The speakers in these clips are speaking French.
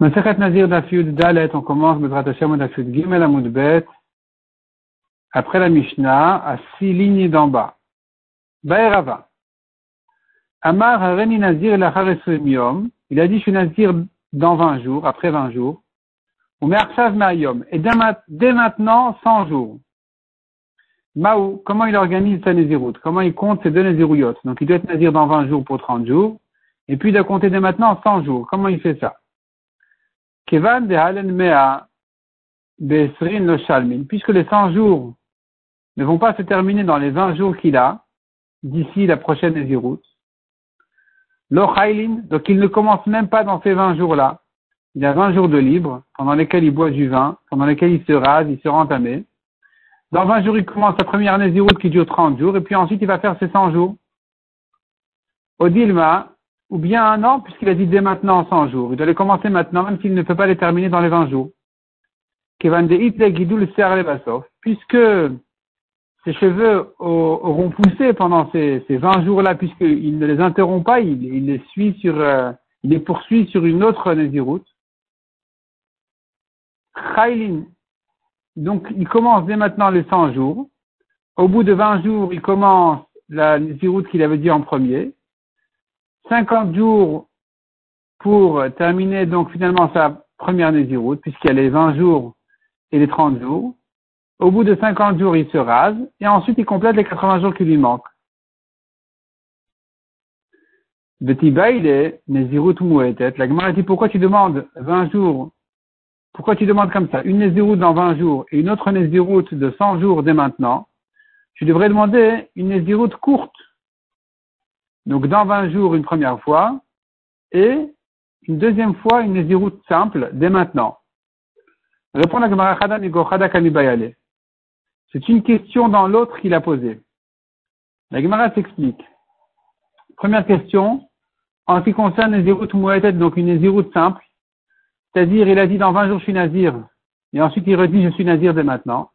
Masachat Nazir Dafyud Dalet, on commence Bezrat Hashem Dafyud Gimel Amud Bet, après la Mishnah, à six lignes d'en bas. Baerava. Amar Hareni Nazir Lachar Yom, il a dit je suis Nazir dans 20 jours, après 20 jours. Ou Me'arshav Ma'ayom, et dès maintenant 100 jours. Maou, comment il organise sa Nézirut Comment il compte ses deux Nézirouyot Donc il doit être Nazir dans 20 jours pour 30 jours, et puis il doit compter dès maintenant 100 jours. Comment il fait ça? Kevan de Halen Mea Besrin Shalmin, puisque les 100 jours ne vont pas se terminer dans les 20 jours qu'il a, d'ici la prochaine Nézirut. Lo donc il ne commence même pas dans ces 20 jours-là. Il a 20 jours de libre, pendant lesquels il boit du vin, pendant lesquels il se rase, il se rend entamé. Dans 20 jours, il commence sa première Nézirut qui dure 30 jours, et puis ensuite il va faire ses 100 jours. Odilma, ou bien un an, puisqu'il a dit dès maintenant 100 jours. Il doit les commencer maintenant, même s'il ne peut pas les terminer dans les 20 jours. Puisque ses cheveux auront poussé pendant ces, 20 jours-là, puisqu'il ne les interrompt pas, il, les suit sur, euh, il les poursuit sur une autre Nézirut. Donc, il commence dès maintenant les 100 jours. Au bout de 20 jours, il commence la Nézirut qu'il avait dit en premier. 50 jours pour terminer donc finalement sa première Nézirut, puisqu'il y a les 20 jours et les 30 jours. Au bout de 50 jours, il se rase, et ensuite il complète les 80 jours qui lui manquent. Betiba, il est Nézirut Mouetet. La Gemara dit pourquoi tu demandes 20 jours Pourquoi tu demandes comme ça? Une Nézirut dans 20 jours et une autre Nézirut de 100 jours dès maintenant. Tu devrais demander une Nézirut courte donc dans 20 jours une première fois, et une deuxième fois une Nézirut simple dès maintenant. Répond la Gemara C'est une question dans l'autre qu'il a posée. La Gemara s'explique. Première question, en ce qui concerne Nézirut Mouetet, donc une Nézirut simple, c'est-à-dire il a dit dans 20 jours je suis Nazir, et ensuite il redit je suis Nazir dès maintenant.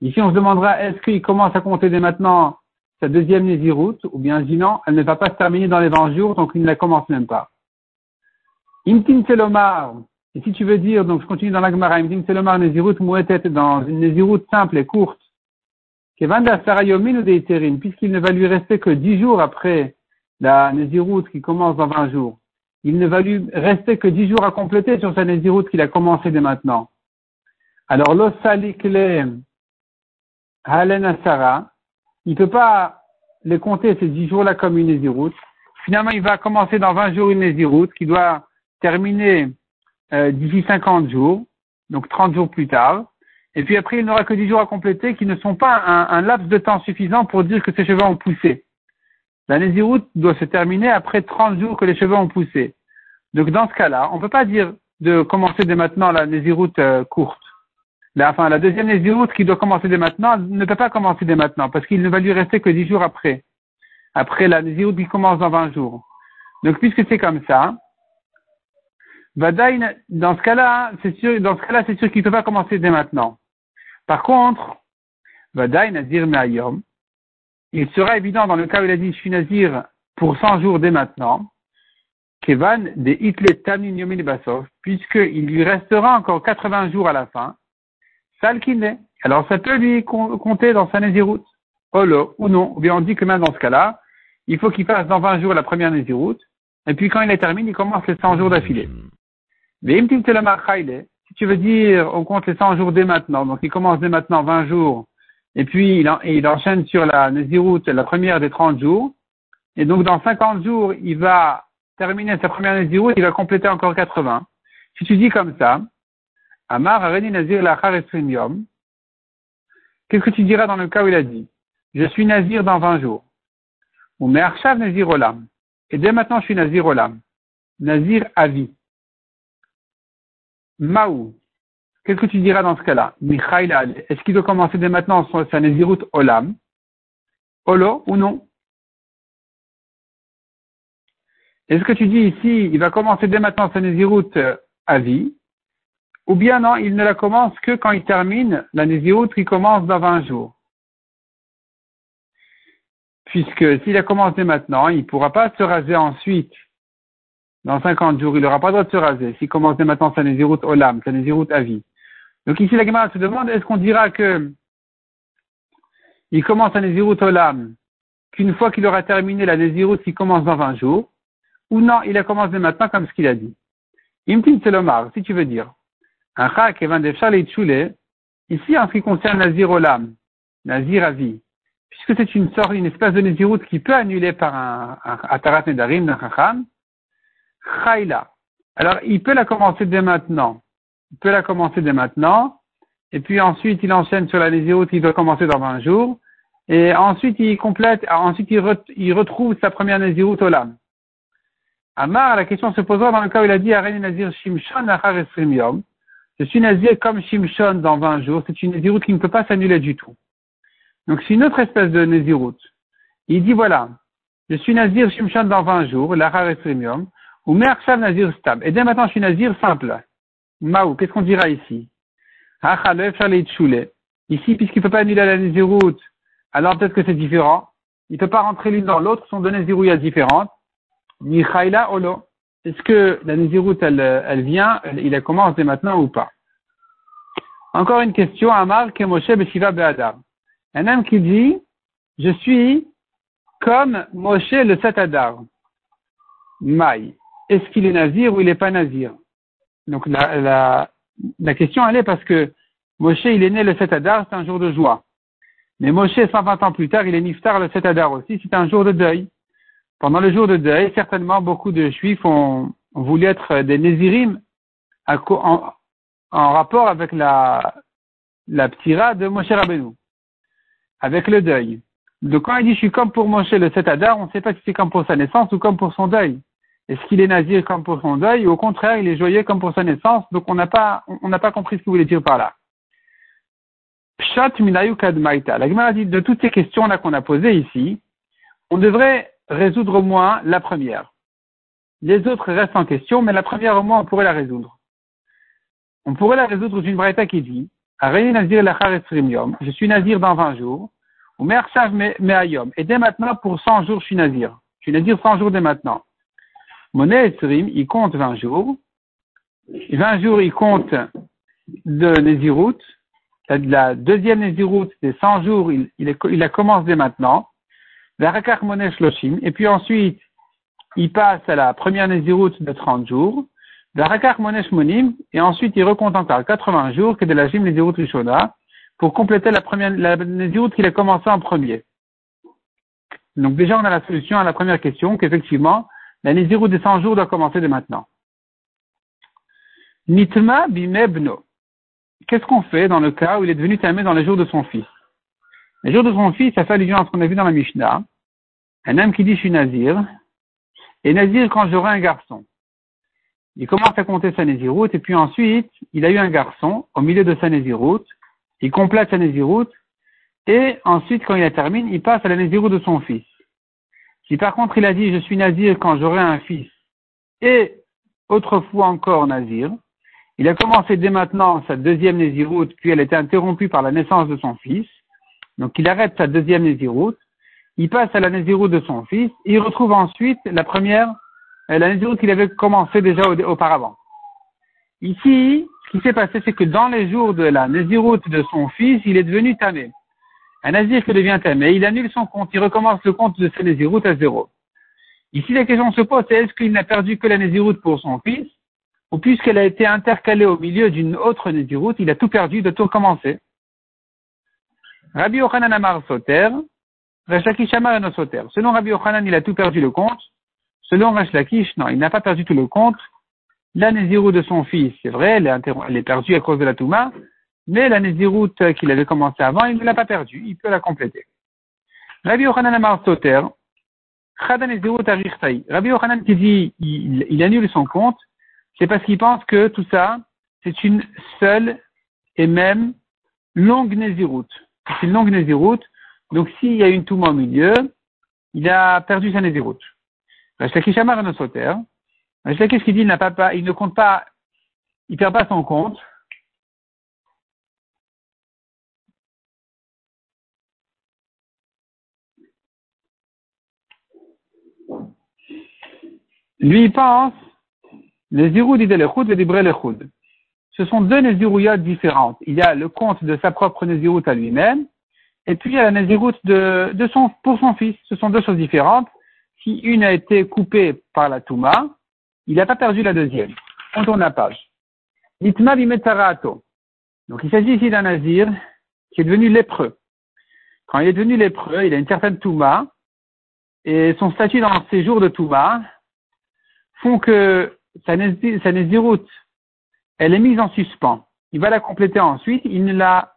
Ici on se demandera est-ce qu'il commence à compter dès maintenant sa deuxième Nézirut, ou bien sinon, elle ne va pas se terminer dans les 20 jours, donc il ne la commence même pas. Imtim Selomar, et si tu veux dire, donc je continue dans la Gemara, Imtim Selomar Nézirut Mouetet, dans une Nézirut simple et courte, Kevanda Sarayomin ou Deiterin, puisqu'il ne va lui rester que 10 jours après la Nézirut qui commence dans 20 jours. Il ne va lui rester que 10 jours à compléter sur sa Nézirut qu'il a commencé dès maintenant. Alors, l'Osalikle Halen Asara, il ne peut pas les compter ces dix jours-là comme une Nézirut. Finalement, il va commencer dans 20 jours une Nézirut qui doit terminer euh, d'ici 50 jours, donc 30 jours plus tard. Et puis après, il n'aura que 10 jours à compléter qui ne sont pas un, laps de temps suffisant pour dire que ses cheveux ont poussé. La Nézirut doit se terminer après 30 jours que les cheveux ont poussé. Donc dans ce cas-là, on ne peut pas dire de commencer dès maintenant la Nézirut euh, courte. La, enfin, la deuxième Nézirut qui doit commencer dès maintenant ne peut pas commencer dès maintenant parce qu'il ne va lui rester que dix jours après. Après la Nézirut qui commence dans 20 jours. Donc, puisque c'est comme ça, Vadaïn, dans ce cas-là, c'est sûr, dans ce cas-là, c'est sûr qu'il ne peut pas commencer dès maintenant. Par contre, Vadaïn Nazir Me'ayom, il sera évident dans le cas où il a dit je suis Nazir pour 100 jours dès maintenant, Kevan de Hitler Tamin Yomin Basov, puisqu'il lui restera encore 80 jours à la fin, Alors ça peut lui compter dans sa Nézirut. Olo, ou non. Ou bien on dit que même dans ce cas-là, il faut qu'il fasse dans 20 jours la première Nézirut. Et puis quand il est terminé, il commence les 100 jours d'affilée. Mais si tu veux dire, on compte les 100 jours dès maintenant. Donc il commence dès maintenant 20 jours. Et puis il, il enchaîne sur la Nézirut, la première des 30 jours. Et donc dans 50 jours, il va terminer sa première Nézirut, il va compléter encore 80. Si tu dis comme ça, Amar Areni Nazir. Qu'est-ce que tu diras dans le cas où il a dit Je suis Nazir dans 20 jours. Ou Me'arshav Nazir Olam. Et dès maintenant, je suis Nazir Olam. Nazir Avi. Maou. Qu'est-ce que tu diras dans ce cas-là? Est-ce qu'il doit commencer dès maintenant sa Nazirut Olam? Olo ou non? Est-ce que tu dis ici, il va commencer dès maintenant sa Nazirut euh, Avi ou bien non, il ne la commence que quand il termine la Nézirut qui commence dans 20 jours. Puisque s'il a commencé maintenant, il ne pourra pas se raser ensuite dans 50 jours, il n'aura pas le droit de se raser. S'il commence dès maintenant sa Nézirut Olam, sa Nézirut à vie. Donc ici, la Gemara se demande, est-ce qu'on dira que il commence sa Nézirut Olam qu'une fois qu'il aura terminé la Nézirut, il commence dans 20 jours, ou non, il a commencé maintenant comme ce qu'il a dit? Imtin Selomar, si tu veux dire. Ici en ce qui concerne Nazir Olam, Nazir à vie, puisque c'est une sorte, une espèce de Nézirut qui peut annuler par un, Atarat Nedarim d'un Chacham, Chayla. Alors, il peut la commencer dès maintenant. Il peut la commencer dès maintenant. Et puis ensuite, il enchaîne sur la Nézirut qui doit commencer dans 20 jours. Et ensuite, il complète, ensuite, il, retrouve sa première Nézirut Olam. Amar, la question se posera dans le cas où il a dit Areni Nazir Shimshon Achar Yom. Je suis Nazir comme Shimshon dans 20 jours. C'est une Nézirut qui ne peut pas s'annuler du tout. Donc, c'est une autre espèce de Nézirut. Il dit voilà, je suis Nazir Shimshon dans 20 jours, l'Achar Yom. Ou Merkshav Nazir Stab. Et dès maintenant, je suis Nazir simple. Maou, qu'est-ce qu'on dira ici? Ici, puisqu'il ne peut pas annuler la Nazirut, alors peut-être que c'est différent. Il ne peut pas rentrer l'une dans l'autre, sont deux Nazirouillas différentes. Ni Olo. Est-ce que la Nazirut, elle, vient, il commence dès maintenant ou pas Encore une question, Amar Kemoshe Beshiva Be'adar. Un homme qui dit, je suis comme Moshe le 7 Adar. Maï est-ce qu'il est nazir ou il n'est pas nazir? Donc la, question elle est parce que Moshe il est né le 7 Adar, c'est un jour de joie. Mais Moshe 120 ans plus tard, il est niftar le 7 Adar aussi, c'est un jour de deuil. Pendant le jour de deuil, certainement beaucoup de juifs ont, voulu être des Nézirim en, en, rapport avec la, la ptira de Moshe Rabbeinu, avec le deuil. Donc quand il dit je suis comme pour Moshe le 7 Adar, on ne sait pas si c'est comme pour sa naissance ou comme pour son deuil. Est-ce qu'il est nazir comme pour son deuil? Ou au contraire il est joyeux comme pour sa naissance Donc on n'a pas, on n'a pas compris ce qu'il voulait dire par là. Pshat minayu kadmaita. La Gemara dit de toutes ces questions là qu'on a posées ici, on devrait résoudre au moins la première. Les autres restent en question, mais la première au moins on pourrait la résoudre. On pourrait la résoudre d'une braïta qui dit nazir Je suis nazir dans 20 jours. Ou me'ayom. Et dès maintenant, pour 100 jours, je suis nazir. Je suis nazir 100 jours dès maintenant. Monet Esrim, il compte 20 jours. 20 jours, il compte de Nézirut. La deuxième Nézirut, c'est 100 jours, il, il, commencé dès maintenant. Et puis ensuite, il passe à la première Nézirut de 30 jours. Monesh Monim. Et ensuite, il recompte encore 80 jours que de la Jim Nézirut Rishona pour compléter la première, la Nézirut qu'il a commencé en premier. Donc déjà, on a la solution à la première question, qu'effectivement, la Nézirut des 100 jours doit commencer de maintenant. Nitma bimebno. Qu'est-ce qu'on fait dans le cas où il est devenu tamé dans les jours de son fils? Les jours de son fils, ça fait allusion à ce qu'on a vu dans la Mishnah. Un homme qui dit je suis nazir, et nazir quand j'aurai un garçon. Il commence à compter sa Nézirut, et puis ensuite, il a eu un garçon au milieu de sa Nézirut, il complète sa Nézirut, et ensuite, quand il la termine, il passe à la Nézirut de son fils. Si par contre il a dit je suis nazir quand j'aurai un fils et autrefois encore nazir, il a commencé dès maintenant sa deuxième nésiroute, puis elle a été interrompue par la naissance de son fils. Donc il arrête sa deuxième nésiroute, il passe à la nésiroute de son fils, il retrouve ensuite la première, euh, la nésiroute qu'il avait commencé déjà auparavant. Ici, ce qui s'est passé, c'est que dans les jours de la nésiroute de son fils, il est devenu tamé. Un nazir qui devient tamé, il annule son compte, il recommence le compte de sa naziroute à zéro. Ici, la question se pose, c'est est-ce qu'il n'a perdu que la naziroute pour son fils, ou puisqu'elle a été intercalée au milieu d'une autre naziroute, il a tout perdu de tout recommencer. Rabbi Yochanan Amar Soter, Selon Rabbi Yochanan, il a tout perdu le compte. Selon Rashlakish, non, il n'a pas perdu tout le compte. La de son fils, c'est vrai, elle est, perdue à cause de la Touma, mais la Néziroute qu'il avait commencé avant, il ne l'a pas perdue, il peut la compléter. Rabbi Yochanan Amar Soter, Rabbi Yochanan qui dit il, annule son compte, c'est parce qu'il pense que tout ça, c'est une seule et même longue Néziroute. C'est une longue Néziroute, donc s'il y a une touma au milieu, il a perdu sa Néziroute. Rashlakish Amar no Soter, Rashlakish qui dit il n'a pas, il ne compte pas, il perd pas son compte, Lui pense Nézirut dit l'Echoud et Dibre l'Echoud. Ce sont deux Nézirouyot différentes. Il y a le compte de sa propre Nézirut à lui-même, et puis il y a la Nézirut de, de son, pour son fils. Ce sont deux choses différentes. Si une a été coupée par la Touma, il n'a pas perdu la deuxième. On tourne la page. Bimetarato. Donc il s'agit ici d'un Nazir qui est devenu lépreux. Quand il est devenu lépreux, il a une certaine Touma, et son statut dans ses jours de Touma font que sa, Néziroute, elle est mise en suspens. Il va la compléter ensuite, il ne la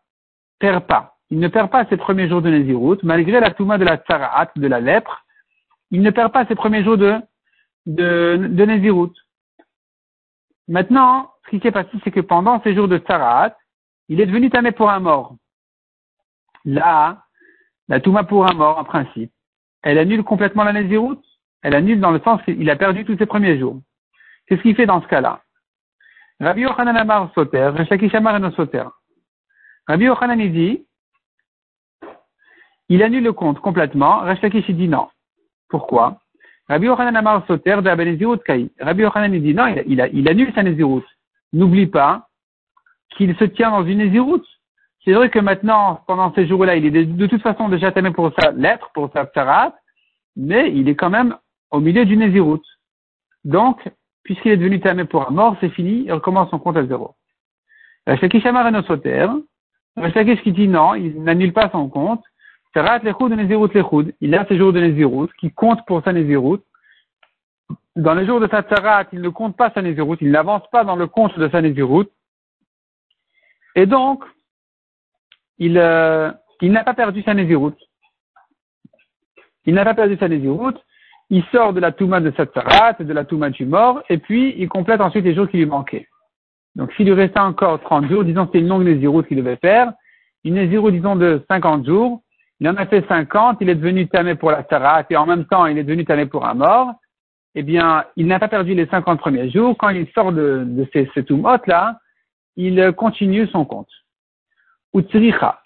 perd pas. Il ne perd pas ses premiers jours de Néziroute, malgré la Touma de la Tsaraat, de la lèpre, il ne perd pas ses premiers jours de, de, Maintenant, ce qui s'est passé, c'est que pendant ces jours de Tsaraat, il est devenu tamé pour un mort. Là, la Touma pour un mort, en principe, elle annule complètement la Nézirut. Elle annule dans le sens qu'il a perdu tous ses premiers jours. Qu'est-ce qu'il fait dans ce cas-là? Rabbi Yochanan Amar Soter. Rabbi Yochanan dit, il annule le compte complètement, Reshakish dit non. Pourquoi? Rabbi Yochanan Amar Soter de Abenezirut Kai. Rabbi Yochanan dit non, il, annule sa Nézirut. N'oublie pas qu'il se tient dans une Nézirut. C'est vrai que maintenant, pendant ces jours-là, il est de, toute façon déjà tamé pour sa lettre, pour sa psarat, mais il est quand même au milieu du Nézirut. Donc, puisqu'il est devenu tamé pour un mort, c'est fini, il recommence son compte à zéro. Rashakish Amar Rashakish qui dit non, il n'annule pas son compte, Il a ses jours de Nézirut qui comptent pour sa Nézirut. Dans les jours de sa tsarat, il ne compte pas sa Nézirut, il n'avance pas dans le compte de sa Nézirut. Et donc, il, euh, il n'a pas perdu sa Nézirut. Il n'a pas perdu sa Nézirut. Il sort de la Touma de Satsarat, de la Touma du mort, et puis il complète ensuite les jours qui lui manquaient. Donc s'il lui restait encore 30 jours, disons que c'était une longue Nézirut qu'il devait faire, une Nézirut, disons, de 50 jours, il en a fait 50, il est devenu tamé pour la Sarat, et en même temps il est devenu tamé pour un mort, eh bien, il n'a pas perdu les 50 premiers jours. Quand il sort de, de ces, ces là il continue son compte ou.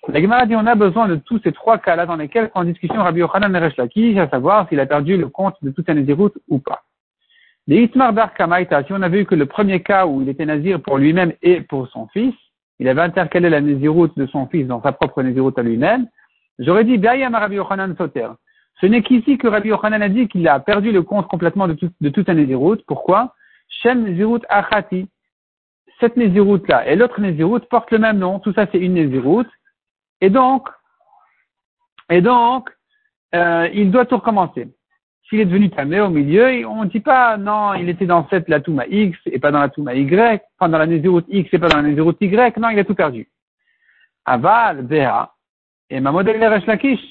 La Gemara dit on a besoin de tous ces trois cas-là dans lesquels en discussion Rabbi Yochanan Lakish, à savoir s'il a perdu le compte de toute sa Nézirut ou pas. Les Itmar Kamaita, si on a vu que le premier cas où il était Nazir pour lui-même et pour son fils, il avait intercalé la Nézirut de son fils dans sa propre Nézirut à lui-même, j'aurais dit Bayam Rabbi Yochanan Soter. Ce n'est qu'ici que Rabbi Yochanan a dit qu'il a perdu le compte complètement de, tout, de toute sa Nézirut. Pourquoi? Shem Nézirut Achati cette Néziroute-là et l'autre Néziroute portent le même nom. Tout ça, c'est une Néziroute. Et donc, et donc, euh, il doit tout recommencer. S'il est devenu tamé au milieu, on ne dit pas, non, il était dans cette la Touma X et pas dans la Touma Y, enfin dans la Néziroute X et pas dans la Néziroute Y, non, il a tout perdu. Aval, Béa, et ma modèle Resh Lakish.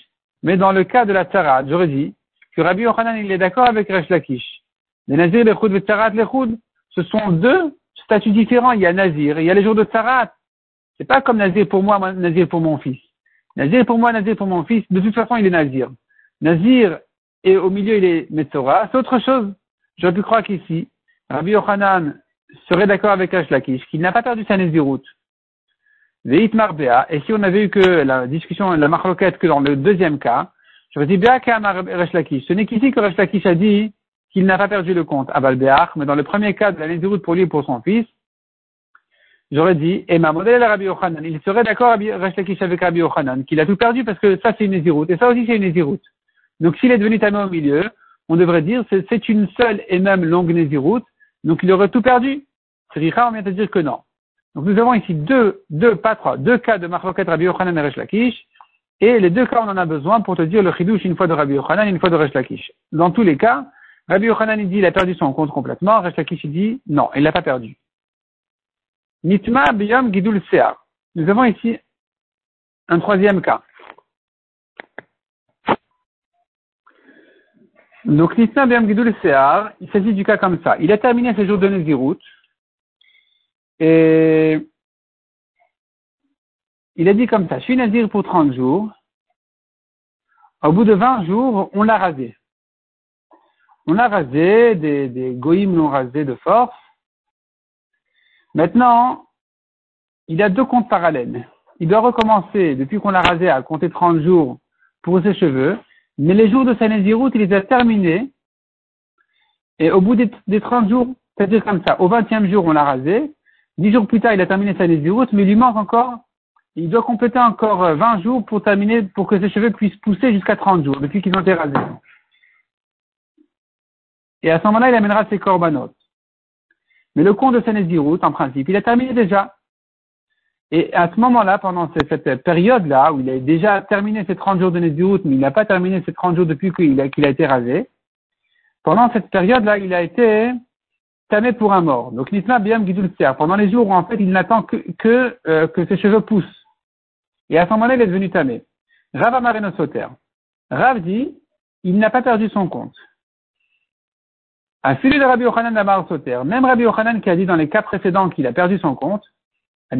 Mais dans le cas de la Tzarat, j'aurais dit que Rabbi Yochanan, il est d'accord avec Resh Lakish. Les Nazir, les Choud, les Tzarat, les Choud, ce sont deux statut différent. Il y a Nazir, il y a les jours de Tsarat. C'est pas comme Nazir pour moi, Nazir pour mon fils. Nazir pour moi, Nazir pour mon fils. De toute façon, il est Nazir. Nazir, et au milieu, il est Metzora. C'est autre chose. J'aurais pu croire qu'ici, Rabbi Yochanan serait d'accord avec Ashlakish, qu'il n'a pas perdu sa Nazirut. Et si on avait eu que la discussion, la marloquette que dans le deuxième cas, j'aurais dit bien qu'à Lakish. Ce n'est qu'ici que Lakish a dit qu'il n'a pas perdu le compte à Balbéach, mais dans le premier cas de la Nézirut pour lui et pour son fils, j'aurais dit, et ma modèle Rabbi Yochanan, il serait d'accord avec Rabbi Yochanan, qu'il a tout perdu parce que ça c'est une Nézirut, et ça aussi c'est une Nézirut. Donc s'il est devenu tamé au milieu, on devrait dire c'est une seule et même longue Nézirut, donc il aurait tout perdu. Sricha, on vient de dire que non. Donc nous avons ici deux, deux, pas trois, deux cas de Marloket Rabbi Yochanan et Resh Lakish, et les deux cas on en a besoin pour te dire le chidouche une fois de Rabbi Yochanan et une fois de Resh Lakish. Dans tous les cas, Rabbi Yochanan dit il a perdu son compte complètement. Rechakish dit non, il l'a pas perdu. Nitma biyam gidul sear. Nous avons ici un troisième cas. Donc Nitma biyam gidul sear, il s'agit du cas comme ça. Il a terminé ses jours de Nézirut et il a dit comme ça, je suis Nazir pour 30 jours. Au bout de 20 jours, on l'a rasé. On a rasé, des, des l'ont rasé de force. Maintenant, il a deux comptes parallèles. Il doit recommencer, depuis qu'on l'a rasé, à compter 30 jours pour ses cheveux. Mais les jours de sa Néziroute, il les a terminés. Et au bout des, des 30 jours, C'est-à-dire comme ça, au vingtième jour, on l'a rasé, dix jours plus tard, il a terminé sa Nézirut, mais il lui manque encore, il doit compléter encore 20 jours pour terminer, pour que ses cheveux puissent pousser jusqu'à 30 jours, depuis qu'ils ont été rasés. Et à ce moment-là, il amènera ses corbanotes. Mais le compte de sa Nézirut, en principe, il a terminé déjà. Et à ce moment-là, pendant cette période-là, où il a déjà terminé ses 30 jours de Nézirut, mais il n'a pas terminé ses 30 jours depuis qu'il a, été rasé, pendant cette période-là, il a été tamé pour un mort. Donc, l'Isma Biam Gidul pendant les jours où en fait il n'attend que, euh, que ses cheveux poussent. Et à ce moment-là, il est devenu tamé. Rav Amareno Soter. Rav dit, il n'a pas perdu son compte. À celui de Rabbi Yochanan d'Amar Soter, même Rabbi Yochanan qui a dit dans les cas précédents qu'il a perdu son compte, à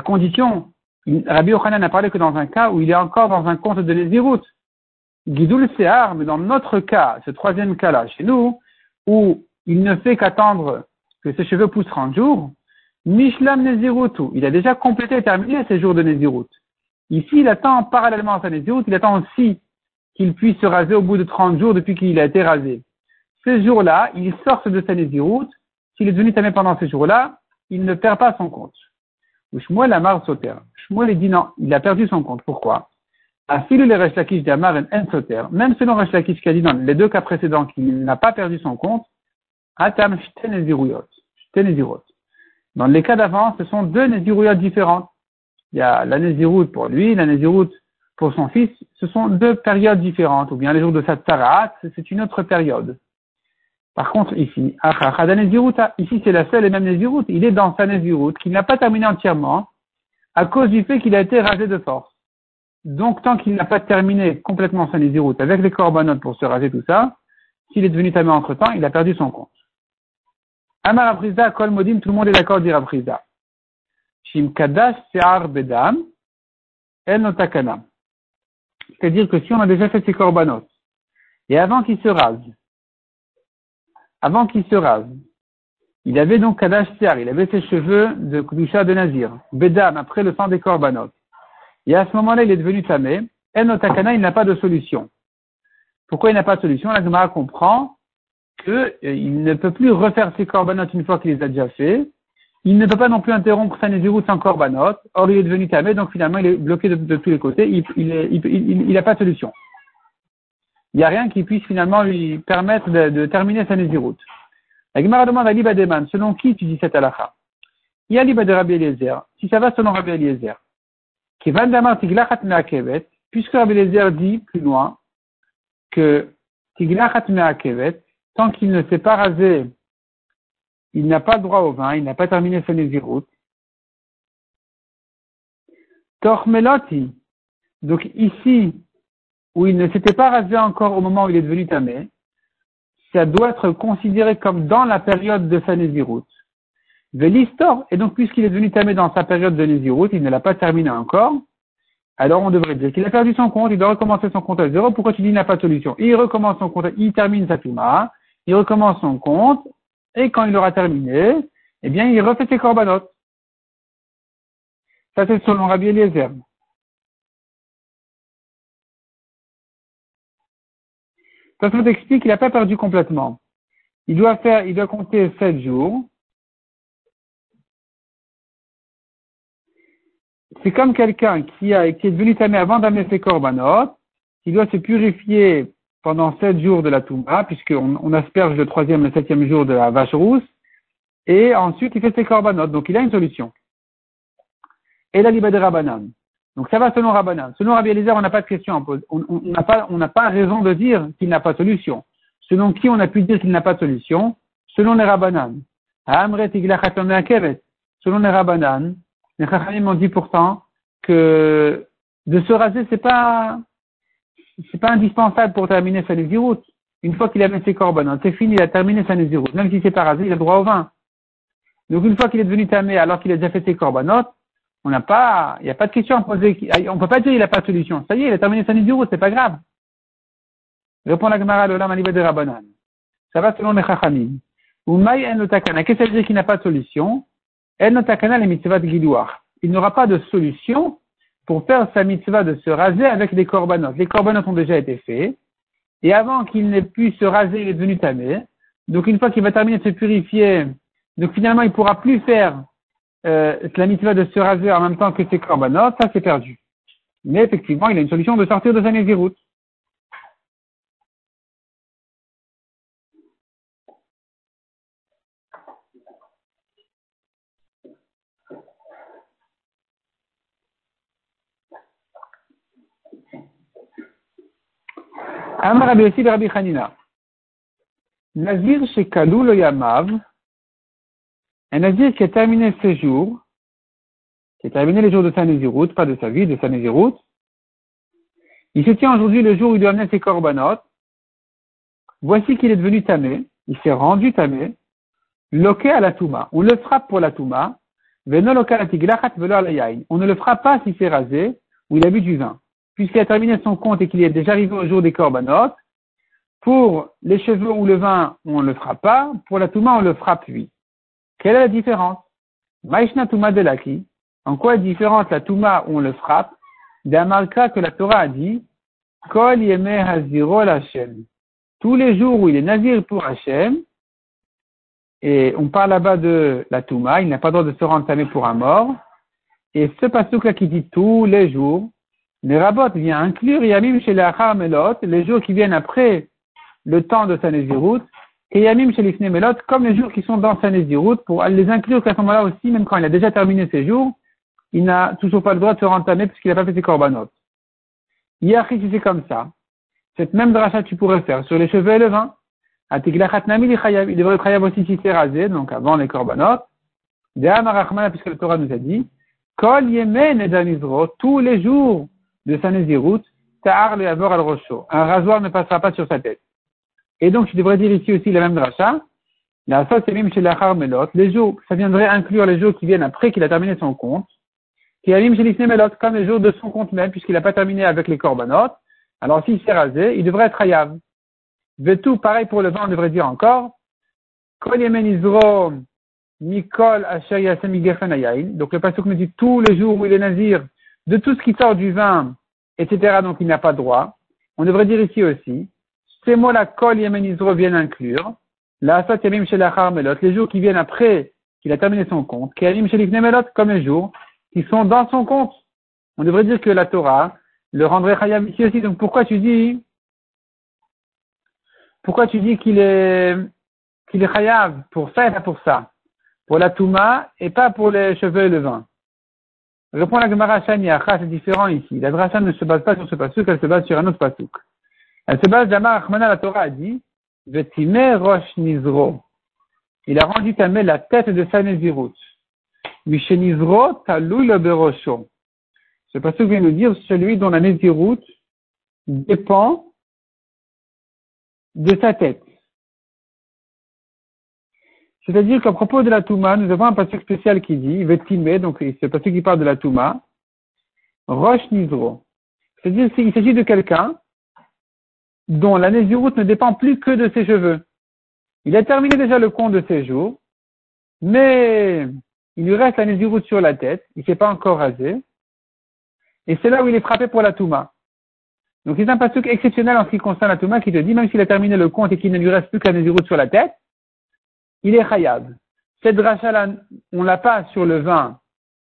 condition, Rabbi Yochanan n'a parlé que dans un cas où il est encore dans un compte de Nézirut. Guidoul Sehar, mais dans notre cas, ce troisième cas-là, chez nous, où il ne fait qu'attendre que ses cheveux poussent 30 jours, Mishlam Nezirutu, il a déjà complété et terminé ses jours de Nezirut. Ici, il attend parallèlement à sa Nezirut, il attend aussi qu'il puisse se raser au bout de 30 jours depuis qu'il a été rasé. Ces jours-là, il sort de sa Nezirut, s'il est devenu tamé pendant ces jours-là, il ne perd pas son compte. Shmuel Amar Soter. Shmuel dit non, il a perdu son compte. Pourquoi? Afilu le Resh Lakish d'Amar en Soter. Même selon Resh Lakish qui a dit dans les deux cas précédents qu'il n'a pas perdu son compte, Atam. Shtenezirot. Dans les cas d'avant, ce sont deux Néziruyot différentes. Il y a la Nézirut pour lui, la Nézirut pour son fils. Ce sont deux périodes différentes. Ou bien les jours de Satsarat, c'est une autre période. Par contre, ici, ici c'est la seule et même Nézirut. Il est dans sa Nézirut, qu'il n'a pas terminé entièrement, à cause du fait qu'il a été rasé de force. Donc, tant qu'il n'a pas terminé complètement sa Nézirut avec les corbanotes pour se raser tout ça, s'il est devenu tamé entre temps, il a perdu son compte. Amar Apriza, Kol Modim, tout le monde est d'accord dire. Shim Kadash Se'ar Bedam, El Notakana. C'est-à-dire que si on a déjà fait ses corbanotes, et avant qu'il se rase, avant qu'il se rase. Il avait donc Kadash Tiar, il avait ses cheveux de Kudusha de Nazir, Bedam, après le sang des Korbanot. Et à ce moment-là, il est devenu Tamé. El Takana, il n'a pas de solution. Pourquoi il n'a pas de solution? La Gemara comprend qu'il euh, ne peut plus refaire ses Korbanot une fois qu'il les a déjà fait. Il ne peut pas non plus interrompre sa Nézirut sans Korbanot. Or, il est devenu Tamé, donc finalement, il est bloqué de, tous les côtés. Il n'a pas de solution il n'y a rien qui puisse finalement lui permettre de, terminer sa Nézirut. La Gemara demande à Liba Deman, selon qui tu dis cette halakha Il y a Liba de Rabbi Eliezer, si ça va selon Rabbi Eliezer. Puisque Rabbi Eliezer dit plus loin que Tiglachat Me'akevet, tant qu'il ne s'est pas rasé, il n'a pas droit au vin, il n'a pas terminé sa Nézirut. Tormeloti. Donc ici, où il ne s'était pas rasé encore au moment où il est devenu tamé, ça doit être considéré comme dans la période de sa Nézirut. Vélistor, et donc puisqu'il est devenu tamé dans sa période de Nézirut, il ne l'a pas terminé encore, alors on devrait dire qu'il a perdu son compte, il doit recommencer son compte à zéro. Pourquoi tu dis qu'il n'a pas de solution? Il recommence son compte, il termine sa Touma, il recommence son compte, et quand il aura terminé, eh bien il refait ses corbanotes. Ça c'est selon Rabbi Eliezer. Ça explique qu'il n'a pas perdu complètement. Il doit faire, il doit compter sept jours. C'est comme quelqu'un qui, a, qui est devenu tamé avant d'amener ses korbanot, qui doit se purifier pendant sept jours de la Touma, puisqu'on on asperge le troisième et le septième jour de la vache rousse, et ensuite il fait ses korbanot. Donc il a une solution. Et la liba de Rabbanan. Donc ça va selon Rabbanan. Selon Rabbi Eliezer, on n'a pas de question à poser. On n'a pas, on n'a pas raison de dire qu'il n'a pas de solution. Selon qui on a pu dire qu'il n'a pas de solution? Selon les Rabbanan. Selon les Rabbanan, les Chachamim ont dit pourtant que de se raser, c'est pas, c'est pas indispensable pour terminer sa Nézirut. Une fois qu'il a mis ses korbanot, c'est fini, il a terminé sa Nézirut. Même s'il s'est pas rasé, il a droit au vin. Donc une fois qu'il est devenu tamé alors qu'il a déjà fait ses korbanot, on n'a pas, il n'y a pas de question à poser. On peut pas dire qu'il n'a pas de solution. Ça y est, il a terminé sa ce c'est pas grave. Répond la Gemara de l'Olam de Rabbanan. Ça va selon les Chachamim. Ou Maï Qu'est-ce que ça veut dire qu'il n'a pas de solution? Il n'aura pas de solution pour faire sa mitzvah de se raser avec des korbanot. Les korbanot ont déjà été faits. Et avant qu'il n'ait pu se raser, il est devenu tamé. Donc une fois qu'il va terminer de se purifier, donc finalement il pourra plus faire euh, la mitzvah de se raser en même temps que ses corbanotes, ça c'est perdu. Mais effectivement, il a une solution de sortir de sa Nézirut. Amar Rabbi Yossi Rabbi Hanina. Nazir chez Kalou Yamav, un Nazir qui a terminé ses jours, qui a terminé les jours de sa Nézirut, pas de sa vie, de sa Nézirut, il se tient aujourd'hui le jour où il doit amener ses corbanotes. Voici qu'il est devenu tamé, il s'est rendu tamé, loqué à la touma. On le frappe pour la touma, on ne le frappe pas s'il s'est rasé ou il a bu du vin puisqu'il a terminé son compte et qu'il est déjà arrivé au jour des corbanotes, pour les cheveux ou le vin, on ne le frappe pas, pour la touma, on le frappe lui. Quelle est la différence? Maishna touma de laki. En quoi est différente la touma où on le frappe? D'un marka que la Torah a dit Kol haziro Tous les jours où il est nazir pour Hashem, et on parle là-bas de la touma, il n'a pas le droit de se rentamer pour un mort, et ce pasouk là qui dit tous les jours, les rabots vient inclure Yamim chez les Melot, les jours qui viennent après le temps de sa et Yamim chez les Melot, comme les jours qui sont dans sa pour les inclure qu'à ce moment-là aussi, même quand il a déjà terminé ses jours, il n'a toujours pas le droit de se rentamer puisqu'il n'a pas fait ses corbanotes. Hier, si c'est comme ça, cette même dracha tu pourrais faire sur les cheveux et le vin. il devrait être aussi si c'est rasé, donc avant les corbanotes. puisque le Torah nous a dit, Kol yemen tous les jours de sa Nézirut, Ta'ar le Yavor al Rocho. Un rasoir ne passera pas sur sa tête. Et donc, je devrais dire ici aussi la même dracha. La même chez la Melot. Les jours, ça viendrait inclure les jours qui viennent après qu'il a terminé son compte. Qui Alim chez Melot, comme les jours de son compte même, puisqu'il n'a pas terminé avec les corbanotes. Alors, s'il s'est rasé, il devrait être Hayav. tout pareil pour le vent, on devrait dire encore. Kol Donc, le pasuk me dit tous les jours où il est nazir, de tout ce qui sort du vin, etc., donc il n'a pas droit. On devrait dire ici aussi, ces mots-là, kol yemenizro viennent inclure, la asat yamim melot, les jours qui viennent après qu'il a terminé son compte, yamim melot, comme les jours qui sont dans son compte. On devrait dire que la Torah le rendrait chayam ici aussi. Donc pourquoi tu dis, pourquoi tu dis qu'il est, qu'il est chayav pour ça et pour ça? Pour la touma et pas pour les cheveux et le vin. Répond la Gemara c'est différent ici. La Dracha ne se base pas sur ce pasuk, elle se base sur un autre pasuk. Elle se base d'Amar Achmana, la Torah a dit, Vetime Rosh Nizro. Il a rendu tamé la tête de sa Nézirut. Mishenizro Talou le Berosho. Ce pasuk vient nous dire celui dont la Nézirut dépend de sa tête. C'est-à-dire qu'à propos de la Touma, nous avons un passage spécial qui dit, Vetime, donc c'est le passage qui parle de la Touma, Roche Nizro. C'est-à-dire qu'il s'agit de quelqu'un dont la Nézirut ne dépend plus que de ses cheveux. Il a terminé déjà le compte de ses jours, mais il lui reste la Nézirut sur la tête, il ne s'est pas encore rasé, et c'est là où il est frappé pour la Touma. Donc c'est un passage exceptionnel en ce qui concerne la Touma qui te dit, même s'il a terminé le compte et qu'il ne lui reste plus la Nézirut sur la tête, il est chayav. Cette dracha-là, on l'a pas sur le vin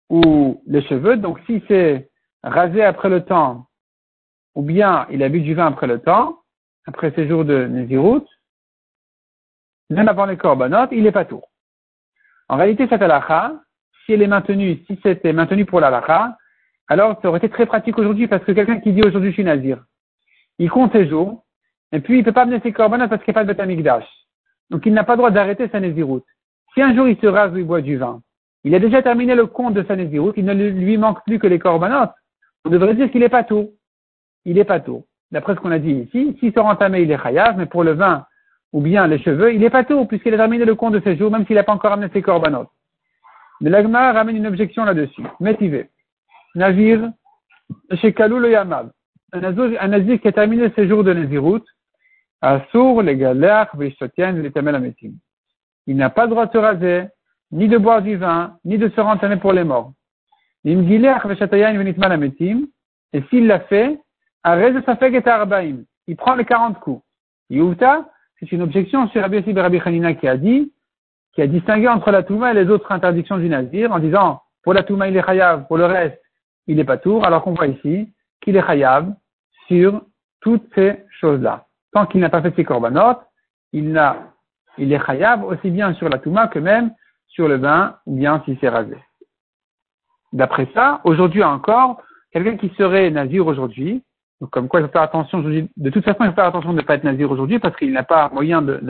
ou les cheveux, donc si c'est rasé après le temps, ou bien il a bu du vin après le temps, après ces jours de Nézirut, même avant les korbanot, il est pas tout. En réalité, cette halakha, si elle est maintenue, si c'était maintenu pour l'halakha, alors ça aurait été très pratique aujourd'hui parce que quelqu'un qui dit aujourd'hui je suis nazir, il compte ses jours, et puis il peut pas mener ses korbanot parce qu'il n'y a pas de Betamikdash. Donc il n'a pas le droit d'arrêter sa Nézirut. Si un jour il se rase ou il boit du vin, il a déjà terminé le compte de sa Nézirut, il ne lui manque plus que les corbanotes. On devrait dire qu'il n'est pas tout. Il n'est pas tout. D'après ce qu'on a dit ici, s'il se entamé, il est chayav, mais pour le vin ou bien les cheveux, il n'est pas tout, puisqu'il a terminé le compte de ses jours, même s'il n'a pas encore amené ses corbanotes. Mais l'agma ramène une objection là-dessus. Métivé. Navir, chez Kalou le Yamav. Un nazir qui a terminé ses jours de Nézirut, Assour, les galères, les. Il n'a pas le droit de se raser, ni de boire du vin, ni de se rentamer pour les morts. Et s'il l'a fait, il prend les 40 coups. Youta, c'est une objection sur Rabbi Yossi Rabbi qui a dit, qui a distingué entre la Touma et les autres interdictions du Nazir en disant, pour la Touma il est Chayav, pour le reste il est pas tour, alors qu'on voit ici qu'il est Chayav sur toutes ces choses-là. Tant qu'il n'a pas fait ses corbanotes, il il est Chayav aussi bien sur la Touma que même sur le vin, ou bien s'il s'est rasé. D'après ça, aujourd'hui encore, quelqu'un qui serait Nazir aujourd'hui, comme quoi il faut faire attention, de toute façon il faut faire attention de ne pas être Nazir aujourd'hui parce qu'il n'a pas moyen de,